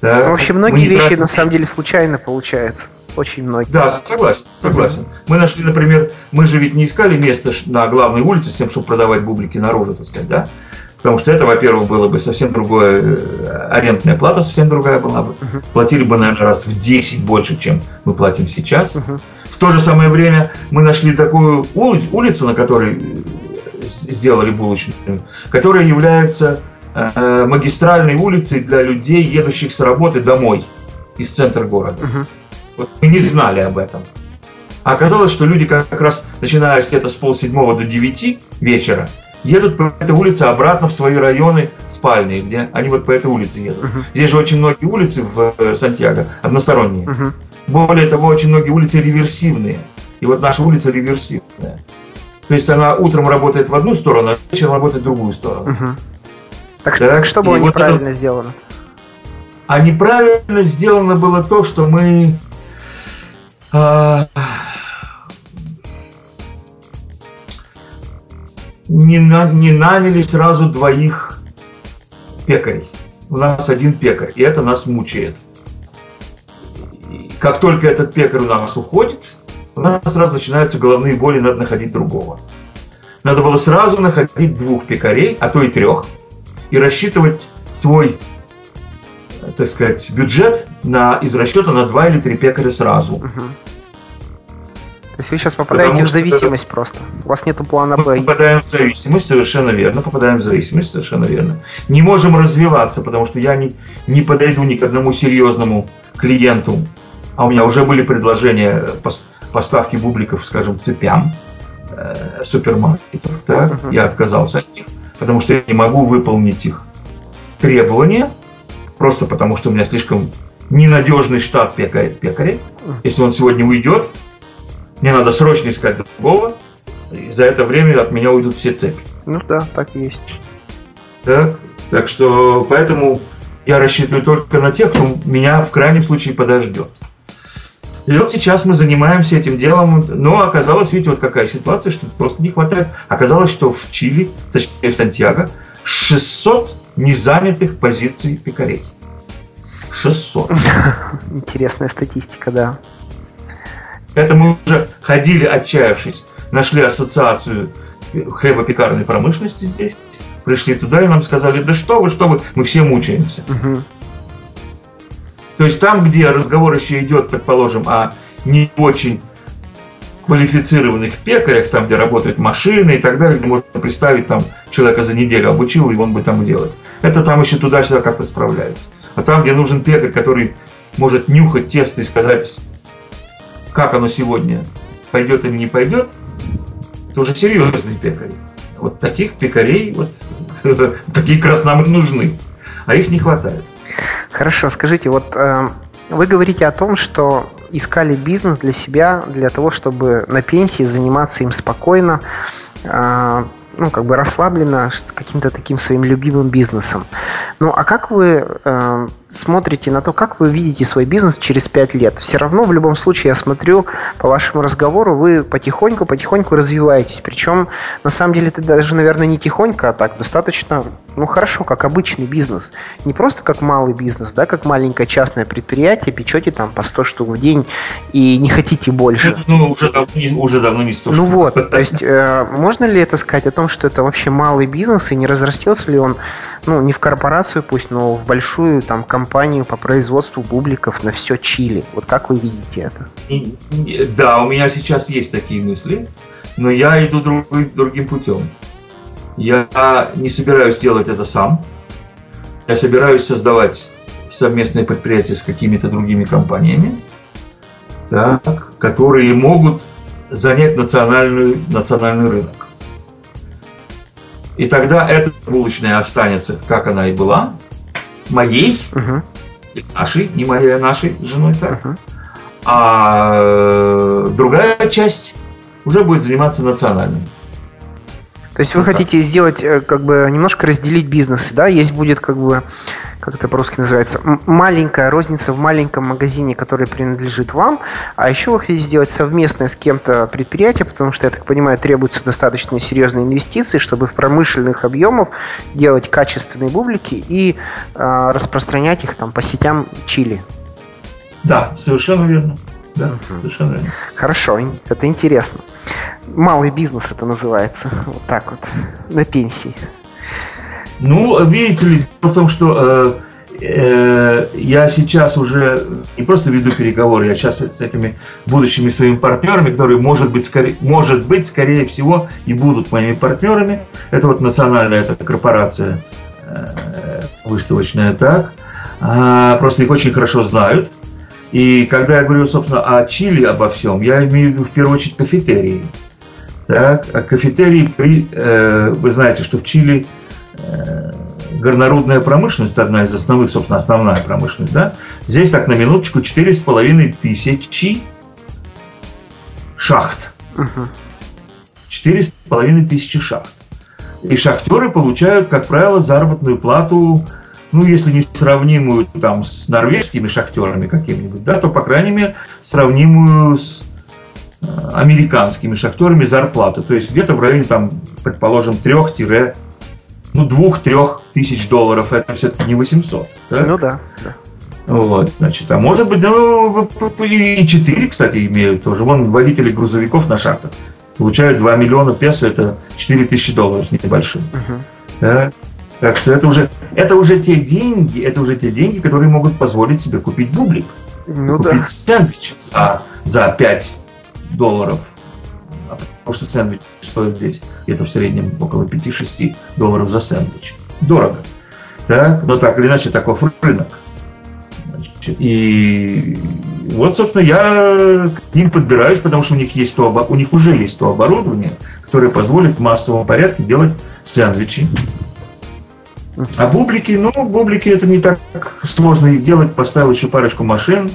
Да. Вообще многие вещи тратим... на самом деле случайно получаются очень многие. Да, согласен, согласен. Угу. Мы нашли, например, мы же ведь не искали место на главной улице с тем, чтобы продавать бублики наружу, так сказать, да? Потому что это, во-первых, было бы совсем другое, э, арендная плата совсем другая была бы. Uh-huh. Платили бы, наверное, раз в 10 больше, чем мы платим сейчас. Uh-huh. В то же самое время мы нашли такую улицу, на которой э, сделали булочную, которая является э, магистральной улицей для людей, едущих с работы домой из центра города. Uh-huh. Вот мы не знали об этом. А оказалось, что люди как раз, начиная где-то с полседьмого до девяти вечера, едут по этой улице обратно в свои районы спальные, где они вот по этой улице едут. Uh-huh. Здесь же очень многие улицы в э, Сантьяго односторонние. Uh-huh. Более того, очень многие улицы реверсивные. И вот наша улица реверсивная. То есть она утром работает в одну сторону, а вечером работает в другую сторону. Uh-huh. Так, так, так что было и неправильно вот это... сделано? А неправильно сделано было то, что мы а, не, на, не наняли сразу двоих пекарей. У нас один пекарь, и это нас мучает. Как только этот пекарь у нас уходит, у нас сразу начинаются головные боли, надо находить другого. Надо было сразу находить двух пекарей, а то и трех, и рассчитывать свой, так сказать, бюджет на, из расчета на два или три пекаря сразу. Uh-huh. То есть вы сейчас попадаете Потому в зависимость это... просто. У вас нету плана Б. Мы попадаем в зависимость, совершенно верно. Попадаем в зависимость, совершенно верно. Не можем развиваться, потому что я не, не подойду ни к одному серьезному клиенту. А у меня уже были предложения поставки бубликов, скажем, цепям э, супермаркетов. Так? Uh-huh. Я отказался от них, потому что я не могу выполнить их требования, просто потому что у меня слишком ненадежный штат пекаря. пекаря. Если он сегодня уйдет, мне надо срочно искать другого, и за это время от меня уйдут все цепи. Ну да, так и есть. Так, так что поэтому я рассчитываю только на тех, кто меня в крайнем случае подождет. И вот сейчас мы занимаемся этим делом, но оказалось, видите, вот какая ситуация, что просто не хватает. Оказалось, что в Чили, точнее в Сантьяго, 600 незанятых позиций пекарей. 600. Интересная статистика, да. Это мы уже ходили, отчаявшись, нашли ассоциацию хлебопекарной промышленности здесь, пришли туда и нам сказали, да что вы, что вы, мы все мучаемся. Угу. То есть там, где разговор еще идет, предположим, о не очень квалифицированных пекарях, там, где работают машины и так далее, где можно представить, там, человека за неделю обучил, и он бы там делать. Это там еще туда-сюда как-то справляется. А там, где нужен пекарь, который может нюхать тесто и сказать, как оно сегодня, пойдет или не пойдет, это уже серьезный пекарь. Вот таких пекарей, вот такие как нужны, а их не хватает. Хорошо, скажите, вот э, вы говорите о том, что искали бизнес для себя, для того, чтобы на пенсии заниматься им спокойно, э, ну, как бы расслабленно каким-то таким своим любимым бизнесом. Ну, а как вы э, смотрите на то, как вы видите свой бизнес через 5 лет? Все равно, в любом случае, я смотрю по вашему разговору, вы потихоньку-потихоньку развиваетесь. Причем, на самом деле, это даже, наверное, не тихонько, а так достаточно, ну, хорошо, как обычный бизнес. Не просто как малый бизнес, да, как маленькое частное предприятие, печете там по 100 штук в день и не хотите больше. Ну, уже давно, уже давно не 100 Ну штук. вот, то есть, э, можно ли это сказать о том, что это вообще малый бизнес, и не разрастется ли он, ну, не в корпорацию пусть, но в большую там компанию по производству бубликов на все Чили. Вот как вы видите это? Да, у меня сейчас есть такие мысли, но я иду друг, другим путем. Я не собираюсь делать это сам. Я собираюсь создавать совместные предприятия с какими-то другими компаниями, так, которые могут занять национальный, национальный рынок. И тогда эта булочная останется, как она и была, моей, uh-huh. нашей, не моей, а нашей женой так. Uh-huh. А э, другая часть уже будет заниматься национальным. То есть вы вот хотите так. сделать, э, как бы немножко разделить бизнесы, да? Есть будет как бы как это по-русски называется, маленькая розница в маленьком магазине, который принадлежит вам, а еще вы хотите сделать совместное с кем-то предприятие, потому что, я так понимаю, требуются достаточно серьезные инвестиции, чтобы в промышленных объемах делать качественные бублики и э, распространять их там по сетям Чили. Да, совершенно верно. Да, угу. совершенно верно. Хорошо, это интересно. Малый бизнес это называется. Вот так вот. На пенсии. Ну, видите ли, в том, что э, э, я сейчас уже не просто веду переговоры, я сейчас с этими будущими своими партнерами, которые, может быть, скорее, может быть, скорее всего, и будут моими партнерами. Это вот национальная эта корпорация э, выставочная, так. А, просто их очень хорошо знают. И когда я говорю, собственно, о Чили, обо всем, я имею в виду в первую очередь кафетерии. Так, а кафетерии, при, э, вы знаете, что в Чили горнорудная промышленность, одна из основных, собственно, основная промышленность, да, здесь так на минуточку четыре с половиной тысячи шахт. Четыре с половиной тысячи шахт. И шахтеры получают, как правило, заработную плату, ну, если не сравнимую там с норвежскими шахтерами какими-нибудь, да, то, по крайней мере, сравнимую с э, американскими шахтерами зарплату. То есть где-то в районе, там, предположим, 3 ну, двух-трех тысяч долларов, это все-таки не 800. Да? Ну да, да. Вот, значит, а может быть, ну, и 4, кстати, имеют тоже. Вон водители грузовиков на шахтах получают 2 миллиона песо, это 4 тысячи долларов с небольшим. Uh-huh. Да? Так что это уже, это уже те деньги, это уже те деньги, которые могут позволить себе купить бублик. Ну, купить да. сэндвич за, за 5 долларов. Потому что сэндвич стоит здесь где-то в среднем около 5-6 долларов за сэндвич. Дорого. Так? Но так или иначе, таков рынок. И вот, собственно, я к ним подбираюсь, потому что у них есть то, у них уже есть то оборудование, которое позволит в массовом порядке делать сэндвичи. А бублики, ну, бублики это не так сложно их делать, поставил еще парочку машин,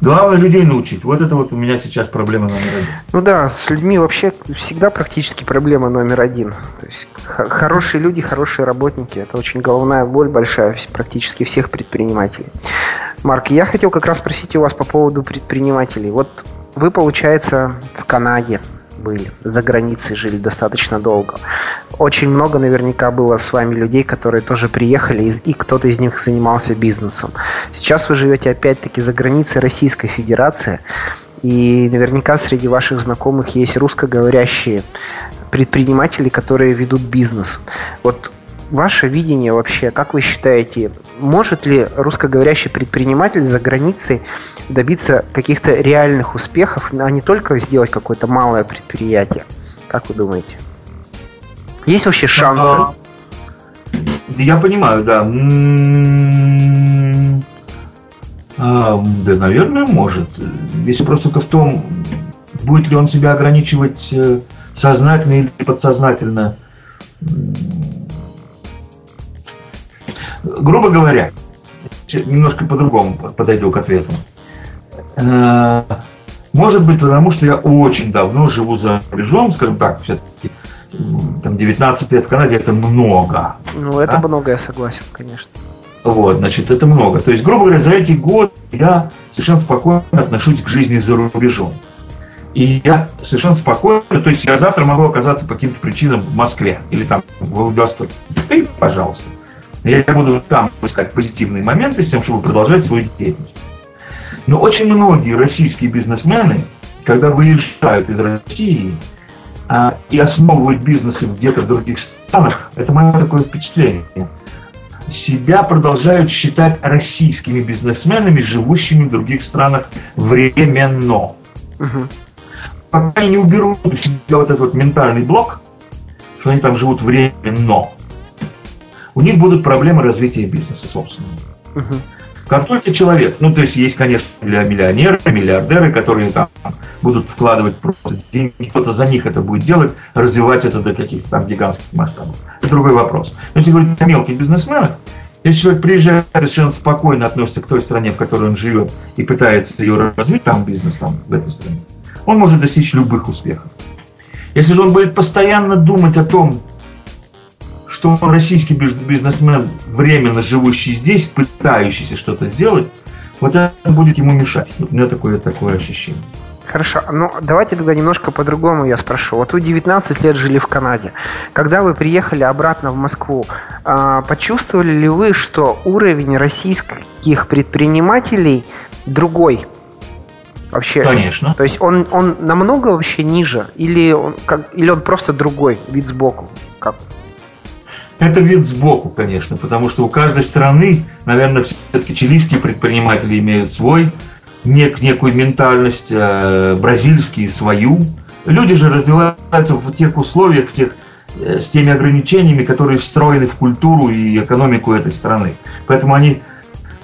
Главное людей научить. Вот это вот у меня сейчас проблема номер один. Ну да, с людьми вообще всегда практически проблема номер один. То есть хорошие люди, хорошие работники. Это очень головная боль большая практически всех предпринимателей. Марк, я хотел как раз спросить у вас по поводу предпринимателей. Вот вы, получается, в Канаде были, за границей жили достаточно долго. Очень много наверняка было с вами людей, которые тоже приехали, и, кто-то из них занимался бизнесом. Сейчас вы живете опять-таки за границей Российской Федерации, и наверняка среди ваших знакомых есть русскоговорящие предприниматели, которые ведут бизнес. Вот ваше видение вообще, как вы считаете, может ли русскоговорящий предприниматель за границей добиться каких-то реальных успехов, а не только сделать какое-то малое предприятие? Как вы думаете? Есть вообще шансы? Я понимаю, да. А, да, наверное, может. Если просто в том, будет ли он себя ограничивать э, сознательно или подсознательно грубо говоря, немножко по-другому подойду к ответу. Э, может быть, потому что я очень давно живу за рубежом, скажем так, все-таки там 19 лет в Канаде это много. Ну, это да? много, я согласен, конечно. Вот, значит, это много. То есть, грубо говоря, за эти годы я совершенно спокойно отношусь к жизни за рубежом. И я совершенно спокойно, то есть я завтра могу оказаться по каким-то причинам в Москве или там в Владивостоке. И, пожалуйста. Я буду там искать позитивные моменты с тем, чтобы продолжать свою деятельность. Но очень многие российские бизнесмены, когда выезжают из России а, и основывают бизнесы где-то в других странах, это мое такое впечатление, себя продолжают считать российскими бизнесменами, живущими в других странах временно. Угу. Пока не уберут у себя вот этот вот ментальный блок, что они там живут временно, у них будут проблемы развития бизнеса собственного. Угу. Как только человек, ну то есть есть, конечно, для миллионеры, миллиардеры, которые там будут вкладывать просто деньги, кто-то за них это будет делать, развивать это до каких-то там гигантских масштабов. Это другой вопрос. Но если говорить о мелких бизнесменах, если человек приезжает совершенно спокойно относится к той стране, в которой он живет, и пытается ее развить, там бизнес, там, в этой стране, он может достичь любых успехов. Если же он будет постоянно думать о том, что российский бизнесмен, временно живущий здесь, пытающийся что-то сделать, вот это будет ему мешать. У меня такое, такое ощущение. Хорошо, ну давайте тогда немножко по-другому я спрошу. Вот вы 19 лет жили в Канаде. Когда вы приехали обратно в Москву, а, почувствовали ли вы, что уровень российских предпринимателей другой? Вообще, Конечно. То есть он, он намного вообще ниже? Или он, как, или он просто другой, вид сбоку? Как? Это вид сбоку, конечно, потому что у каждой страны, наверное, все-таки чилийские предприниматели имеют свой, нек, некую ментальность, э, бразильские свою. Люди же развиваются в тех условиях, в тех, э, с теми ограничениями, которые встроены в культуру и экономику этой страны. Поэтому они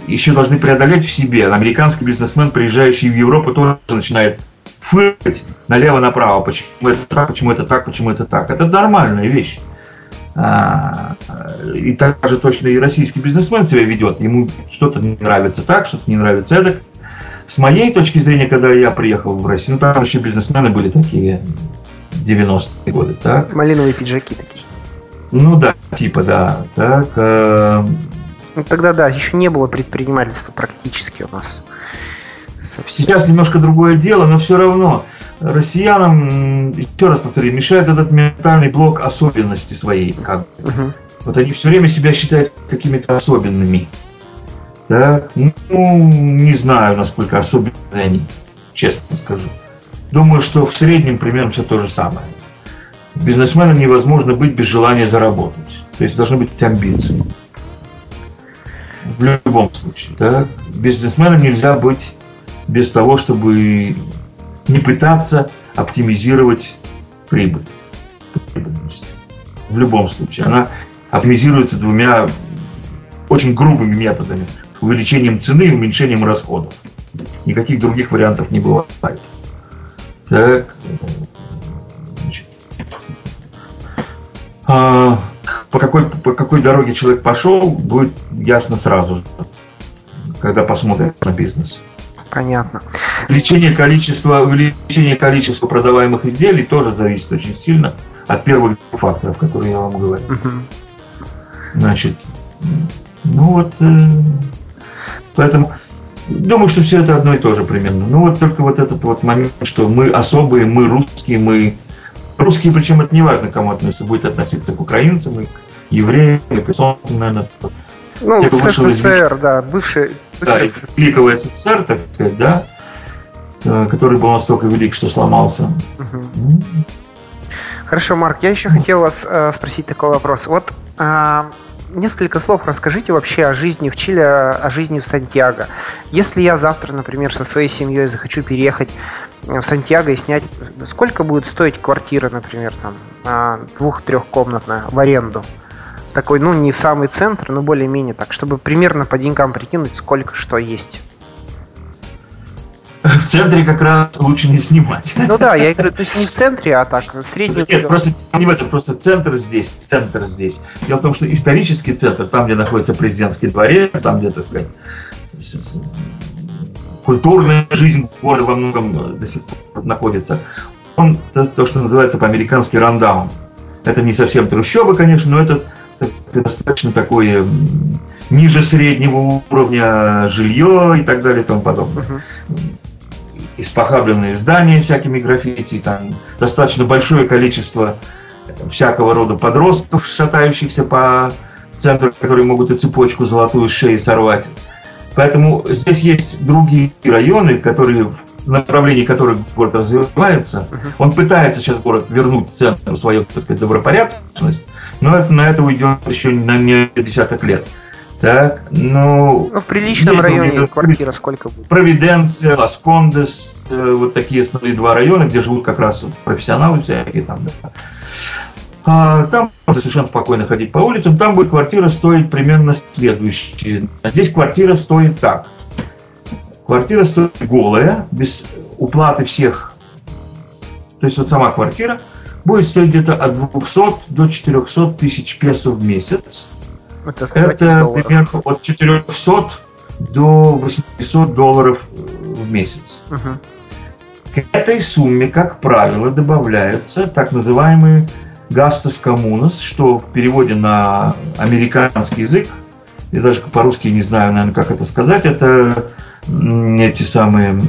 еще должны преодолеть в себе. Американский бизнесмен, приезжающий в Европу, тоже начинает фыркать налево-направо, почему это так, почему это так, почему это так. Это нормальная вещь. А, и так же точно и российский бизнесмен себя ведет. Ему что-то не нравится так, что-то не нравится это. С моей точки зрения, когда я приехал в Россию, ну там еще бизнесмены были такие 90-е годы, так? Малиновые пиджаки такие. Ну да, типа да. Так, э... Ну тогда да, еще не было предпринимательства практически у нас. Совсем. Сейчас немножко другое дело, но все равно россиянам, еще раз повторю, мешает этот ментальный блок особенности своей. Как угу. Вот они все время себя считают какими-то особенными. Так, ну, не знаю, насколько особенные они, честно скажу. Думаю, что в среднем примерно все то же самое. Бизнесменам невозможно быть без желания заработать. То есть должны быть амбиции. В любом случае. Да? Бизнесменам нельзя быть без того, чтобы не пытаться оптимизировать прибыль. В любом случае. Она оптимизируется двумя очень грубыми методами. Увеличением цены и уменьшением расходов. никаких других вариантов не бывает. Так. Значит. А, по, какой, по какой дороге человек пошел, будет ясно сразу, когда посмотрим на бизнес. Понятно. Увеличение количества, увеличение количества продаваемых изделий тоже зависит очень сильно от первых факторов, которые я вам говорю. Значит, ну вот, э, поэтому думаю, что все это одно и то же примерно. Ну вот только вот этот вот момент, что мы особые, мы русские, мы русские, причем это не важно, кому относится, будет относиться к украинцам, и к евреям, и к эстонцам, наверное. Ну, СССР, да, бывший, да, Великого СССР, так сказать, да, который был настолько велик, что сломался. Хорошо, Марк, я еще хотел вас э, спросить такой вопрос. Вот э, несколько слов расскажите вообще о жизни в Чили, о жизни в Сантьяго. Если я завтра, например, со своей семьей захочу переехать в Сантьяго и снять, сколько будет стоить квартира, например, там, двух-трехкомнатная в аренду? Такой, ну, не в самый центр, но более-менее так, чтобы примерно по деньгам прикинуть, сколько что есть. В центре как раз лучше не снимать. Ну да, я говорю, то есть не в центре, а так, средний. Нет, просто не в этом, просто центр здесь, центр здесь. Дело в том, что исторический центр, там, где находится президентский дворец, там, где, так сказать, культурная жизнь города во многом до сих пор находится, он то, что называется по-американски рандаун. Это не совсем трущобы, конечно, но это, это достаточно такое ниже среднего уровня жилье и так далее и тому подобное. Uh-huh испохабленные здания всякими граффити, там достаточно большое количество всякого рода подростков, шатающихся по центру, которые могут и цепочку золотую шеи сорвать. Поэтому здесь есть другие районы, которые в направлении которых город развивается. Uh-huh. Он пытается сейчас город вернуть в центр свою, так сказать, добропорядочность, но это, на это уйдет еще на несколько десяток лет. Так, ну... в приличном районе где квартира сколько будет? Провиденция, Лас-Кондес, э, вот такие основные два района, где живут как раз профессионалы всякие там, да. А, там можно совершенно спокойно ходить по улицам. Там будет квартира стоить примерно следующее. А здесь квартира стоит так. Квартира стоит голая, без уплаты всех. То есть вот сама квартира будет стоить где-то от 200 до 400 тысяч песо в месяц. Это, это примерно от 400 до 800 долларов в месяц. Угу. К этой сумме, как правило, добавляются так называемые гастос коммунос, что в переводе на американский язык, я даже по-русски не знаю, наверное, как это сказать, это эти самые...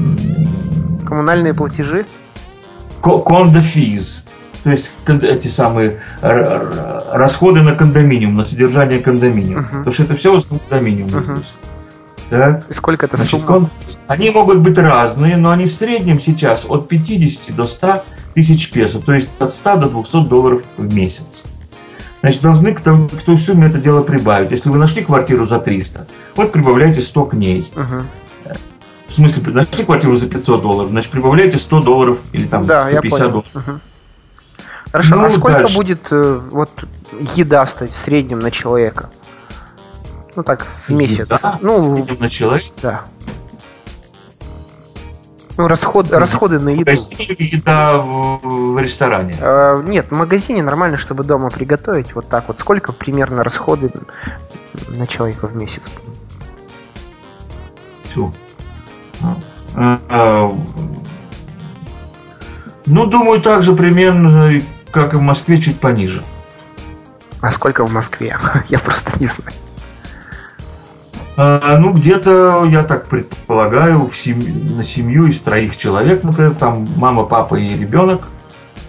Коммунальные платежи? Кондо физ. То есть эти самые расходы на кондоминиум, на содержание кондоминиума. Uh-huh. Потому что это все в кондоминиум. Uh-huh. Так? И сколько это Значит, сумма? Они могут быть разные, но они в среднем сейчас от 50 до 100 тысяч песо, то есть от 100 до 200 долларов в месяц. Значит, должны к, тому, к той сумме это дело прибавить. Если вы нашли квартиру за 300, вот прибавляйте 100 к ней. Uh-huh. В смысле, нашли квартиру за 500 долларов, значит, прибавляйте 100 долларов или там да, 150 долларов. Uh-huh. Хорошо, ну, а сколько дальше. будет э, вот еда стоить в среднем на человека? Ну так, в месяц. Еда? Ну, в среднем на человека? Да. Ну, расход, расходы на еду. В магазине или еда в, в ресторане? Э, нет, в магазине нормально, чтобы дома приготовить. Вот так вот. Сколько примерно расходы на человека в месяц? Все. А, а, ну, думаю, также примерно как и в Москве, чуть пониже. А сколько в Москве? Я просто не знаю. А, ну, где-то, я так предполагаю, в семь... на семью из троих человек, например, там мама, папа и ребенок,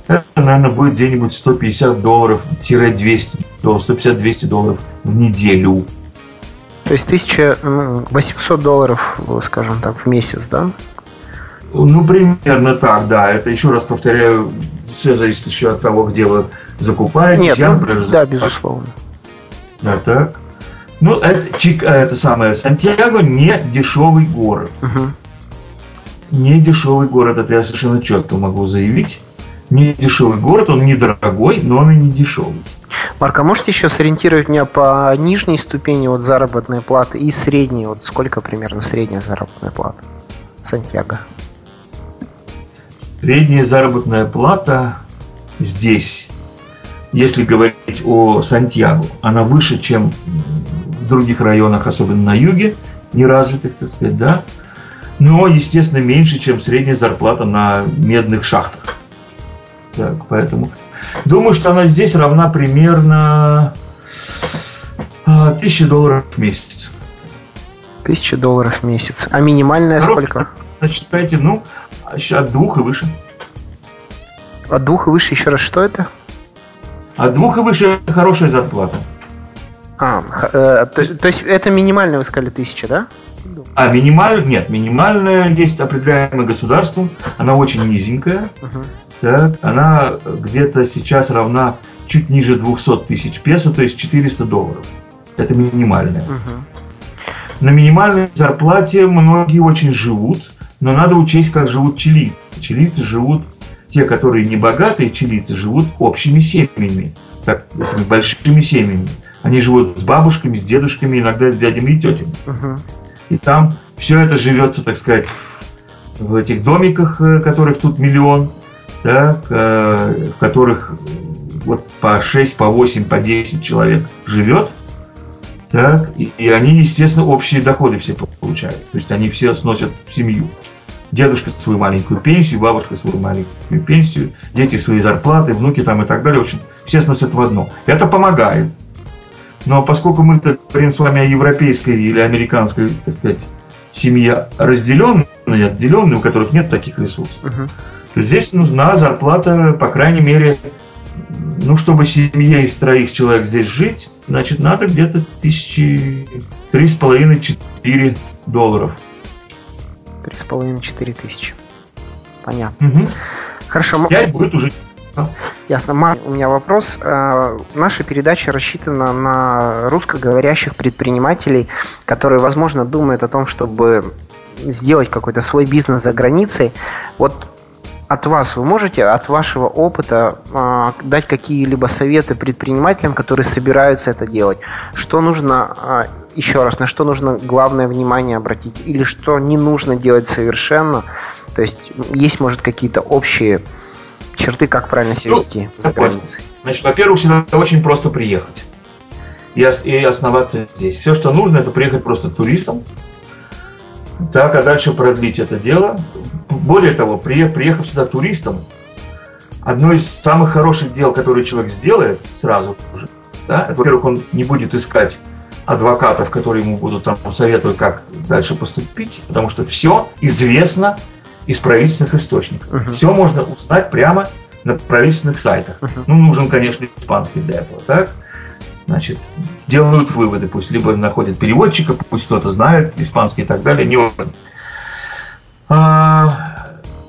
это, наверное, будет где-нибудь 150 долларов, 200 долларов, 150-200 долларов в неделю. То есть 1800 долларов, скажем так, в месяц, да? Ну, примерно так, да. Это, еще раз повторяю, все зависит еще от того, где вы закупаете. Нет, Я, ну, да, безусловно. Да, так. Ну, это, Чик, а, это самое, Сантьяго не дешевый город. Угу. Не дешевый город, это я совершенно четко могу заявить. Не дешевый город, он недорогой, но он и не дешевый. Марк, а можете еще сориентировать меня по нижней ступени вот заработной платы и средней? Вот сколько примерно средняя заработная плата? Сантьяго. Средняя заработная плата здесь, если говорить о Сантьяго, она выше, чем в других районах, особенно на юге, неразвитых, так сказать, да, но, естественно, меньше, чем средняя зарплата на медных шахтах. Так, поэтому думаю, что она здесь равна примерно 1000 долларов в месяц. Тысяча долларов в месяц. А минимальная Хорошая, сколько? Значит, считайте, ну, от двух и выше. От двух и выше еще раз что это? От двух и выше хорошая зарплата. А, э, то, есть- то есть это минимальная, вы сказали, тысяча, да? А минимальная, нет, минимальная есть определяемая государством, она очень низенькая, Мгм. так, она где-то сейчас равна чуть ниже 200 тысяч песо, то есть 400 долларов. Это минимальная. Мгм. На минимальной зарплате многие очень живут, но надо учесть, как живут чилийцы. Чилийцы живут, те, которые не богатые чилийцы, живут общими семьями, так, большими семьями. Они живут с бабушками, с дедушками, иногда с дядями и тетями. И там все это живется, так сказать, в этих домиках, э, которых тут миллион, так, э, в которых вот по 6, по 8, по 10 человек живет. Так, и, и они, естественно, общие доходы все получают. То есть они все сносят в семью. Дедушка свою маленькую пенсию, бабушка свою маленькую пенсию, дети свои зарплаты, внуки там и так далее. В общем, все сносят в одно. Это помогает. Но поскольку мы говорим с вами о европейской или американской, так сказать, семье разделенной, отделенной, у которых нет таких ресурсов, Мгм. то здесь нужна зарплата, по крайней мере, ну, чтобы семье из троих человек здесь жить, значит, надо где-то тысячи три с половиной четыре долларов. Три с половиной, четыре тысячи. Понятно. Угу. Хорошо, м- Пять будет уже. ясно. Марк, у меня вопрос. Э, Наша передача рассчитана на русскоговорящих предпринимателей, которые, возможно, думают о том, чтобы сделать какой-то свой бизнес за границей. Вот от вас вы можете, от вашего опыта, а, дать какие-либо советы предпринимателям, которые собираются это делать? Что нужно, а, еще раз, на что нужно главное внимание обратить? Или что не нужно делать совершенно? То есть есть, может, какие-то общие черты, как правильно себя Ну, вести за такой. границей? Значит, во-первых, всегда очень просто приехать и, и основаться здесь. Все, что нужно, это приехать просто туристом, так, а дальше продлить это дело. Более того, при- приехав сюда туристом, одно из самых хороших дел, которые человек сделает сразу же, да, во-первых, он не будет искать адвокатов, которые ему будут там советовать, как дальше поступить, потому что все известно из правительственных источников. Мгм. Все можно узнать прямо на правительственных сайтах. Мгм. Ну, нужен, конечно, испанский для этого, так? Значит, делают выводы, пусть либо находят переводчика, пусть кто-то знает испанский и так далее, не важно. А,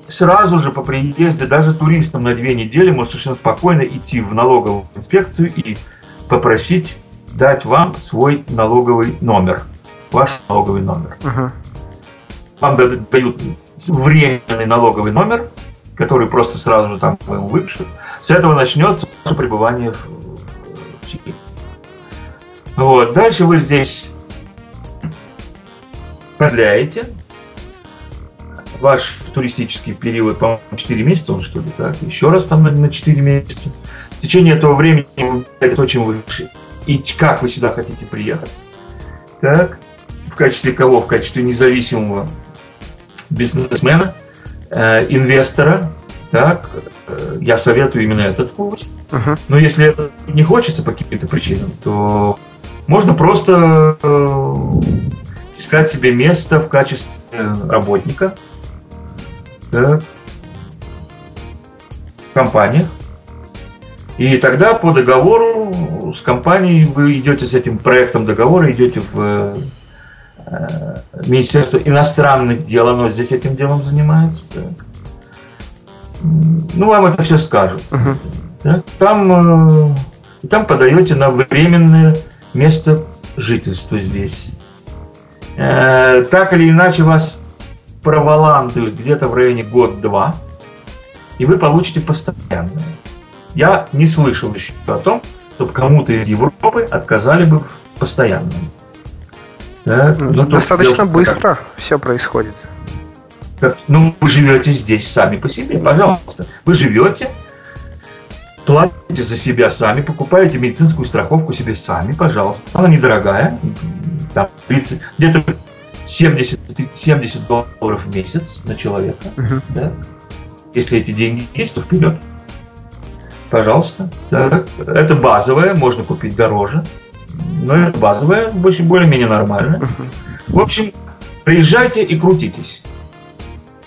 сразу же по приезде, даже туристам на две недели, может совершенно спокойно идти в налоговую инспекцию и попросить дать вам свой налоговый номер, ваш налоговый номер Мгм. вам дают временный налоговый номер, который просто сразу же там ему выпишут. С этого начнется ваше пребывание. Вот. Дальше вы здесь продляете. Ваш туристический период, по-моему, 4 месяца, он что ли, так? Еще раз там на, на 4 месяца. В течение этого времени вы то, чем вы и как вы сюда хотите приехать. Так. В качестве кого? В качестве независимого бизнесмена, э, инвестора, так, э, я советую именно этот путь. Мгм. Но если это не хочется по каким-то причинам, то можно просто э, искать себе место в качестве работника так, в компаниях. И тогда по договору с компанией вы идете с этим проектом договора, идете в э, Министерство иностранных дел, оно здесь этим делом занимается. М, Ну, вам это все скажут. Мгм. Так, Там, э, там подаете на временное место жительства здесь. Э, Так или иначе вас проволандуют где-то в районе год-два, и вы получите постоянное. Я не слышал еще о том, чтобы кому-то из Европы отказали бы в постоянном. Так, Ну, то Достаточно дело- быстро все происходит. Ну, вы живете здесь сами по себе, пожалуйста. Вы живете, платите за себя сами, покупаете медицинскую страховку себе сами, пожалуйста. Она недорогая, там, 30, где-то 70, 70 долларов в месяц на человека. Uh-huh. Да? Если эти деньги есть, то вперед. Пожалуйста. Да. Это базовое, можно купить дороже. Но это базовое, более-менее нормально. В общем, приезжайте и крутитесь.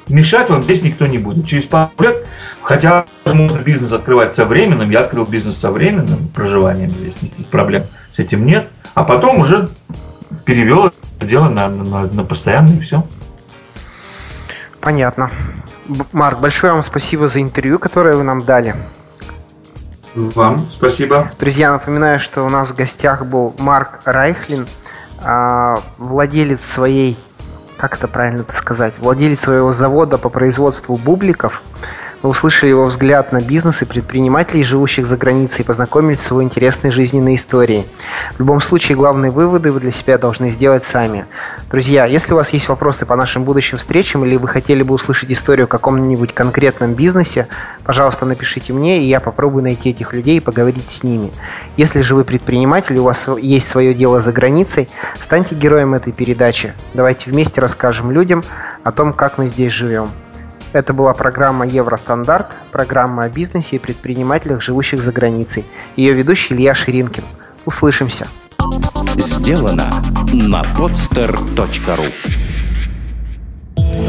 Мешать вам здесь никто не будет. Через пару лет, хотя можно бизнес открывать со временным, я открыл бизнес со временным проживанием, здесь никаких проблем с этим нет. А потом уже перевел это дело на, на, на постоянное и все. Понятно. Марк, большое вам спасибо за интервью, которое вы нам дали. Вам спасибо. Друзья, напоминаю, что у нас в гостях был Марк Райхлин, а, владелец своей, как это правильно сказать, владелец своего завода по производству бубликов – вы услышали его взгляд на бизнес и предпринимателей, живущих за границей, и познакомились с его интересной жизненной историей. В любом случае, главные выводы вы для себя должны сделать сами. Друзья, если у вас есть вопросы по нашим будущим встречам или вы хотели бы услышать историю о каком-нибудь конкретном бизнесе, пожалуйста, напишите мне, и я попробую найти этих людей и поговорить с ними. Если же вы предприниматель, у вас есть свое дело за границей, станьте героем этой передачи. Давайте вместе расскажем людям о том, как мы здесь живем. Это была программа «Евростандарт», программа о бизнесе и предпринимателях, живущих за границей. Ее ведущий Илья Ширинкин. Услышимся. Сделано на podster.ru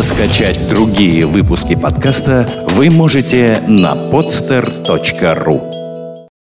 Скачать другие выпуски подкаста вы можете на podster.ru